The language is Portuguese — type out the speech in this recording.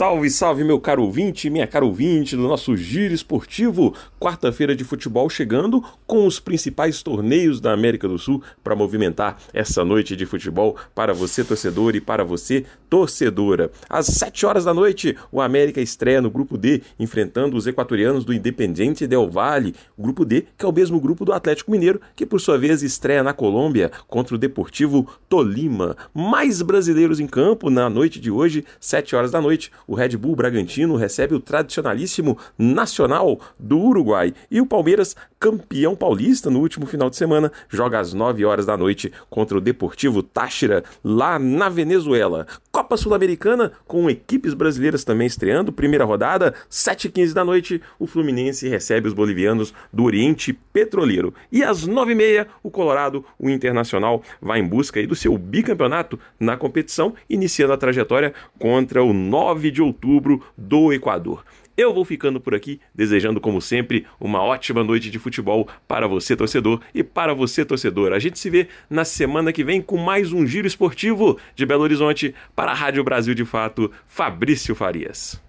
Salve, salve, meu caro ouvinte, minha caro ouvinte do nosso Giro Esportivo. Quarta-feira de futebol chegando com os principais torneios da América do Sul para movimentar essa noite de futebol para você, torcedor, e para você, torcedora. Às 7 horas da noite, o América estreia no Grupo D, enfrentando os equatorianos do Independiente Del Valle. O Grupo D, que é o mesmo grupo do Atlético Mineiro, que por sua vez estreia na Colômbia contra o Deportivo Tolima. Mais brasileiros em campo na noite de hoje, 7 horas da noite o Red Bull Bragantino recebe o tradicionalíssimo Nacional do Uruguai e o Palmeiras, campeão paulista no último final de semana, joga às 9 horas da noite contra o Deportivo Táchira lá na Venezuela. Copa Sul-Americana com equipes brasileiras também estreando, primeira rodada, 7h15 da noite, o Fluminense recebe os bolivianos do Oriente Petroleiro. E às 9h30, o Colorado, o Internacional, vai em busca aí do seu bicampeonato na competição, iniciando a trajetória contra o 9 de de outubro do Equador. Eu vou ficando por aqui, desejando, como sempre, uma ótima noite de futebol para você, torcedor, e para você, torcedor. A gente se vê na semana que vem com mais um giro esportivo de Belo Horizonte para a Rádio Brasil de Fato, Fabrício Farias.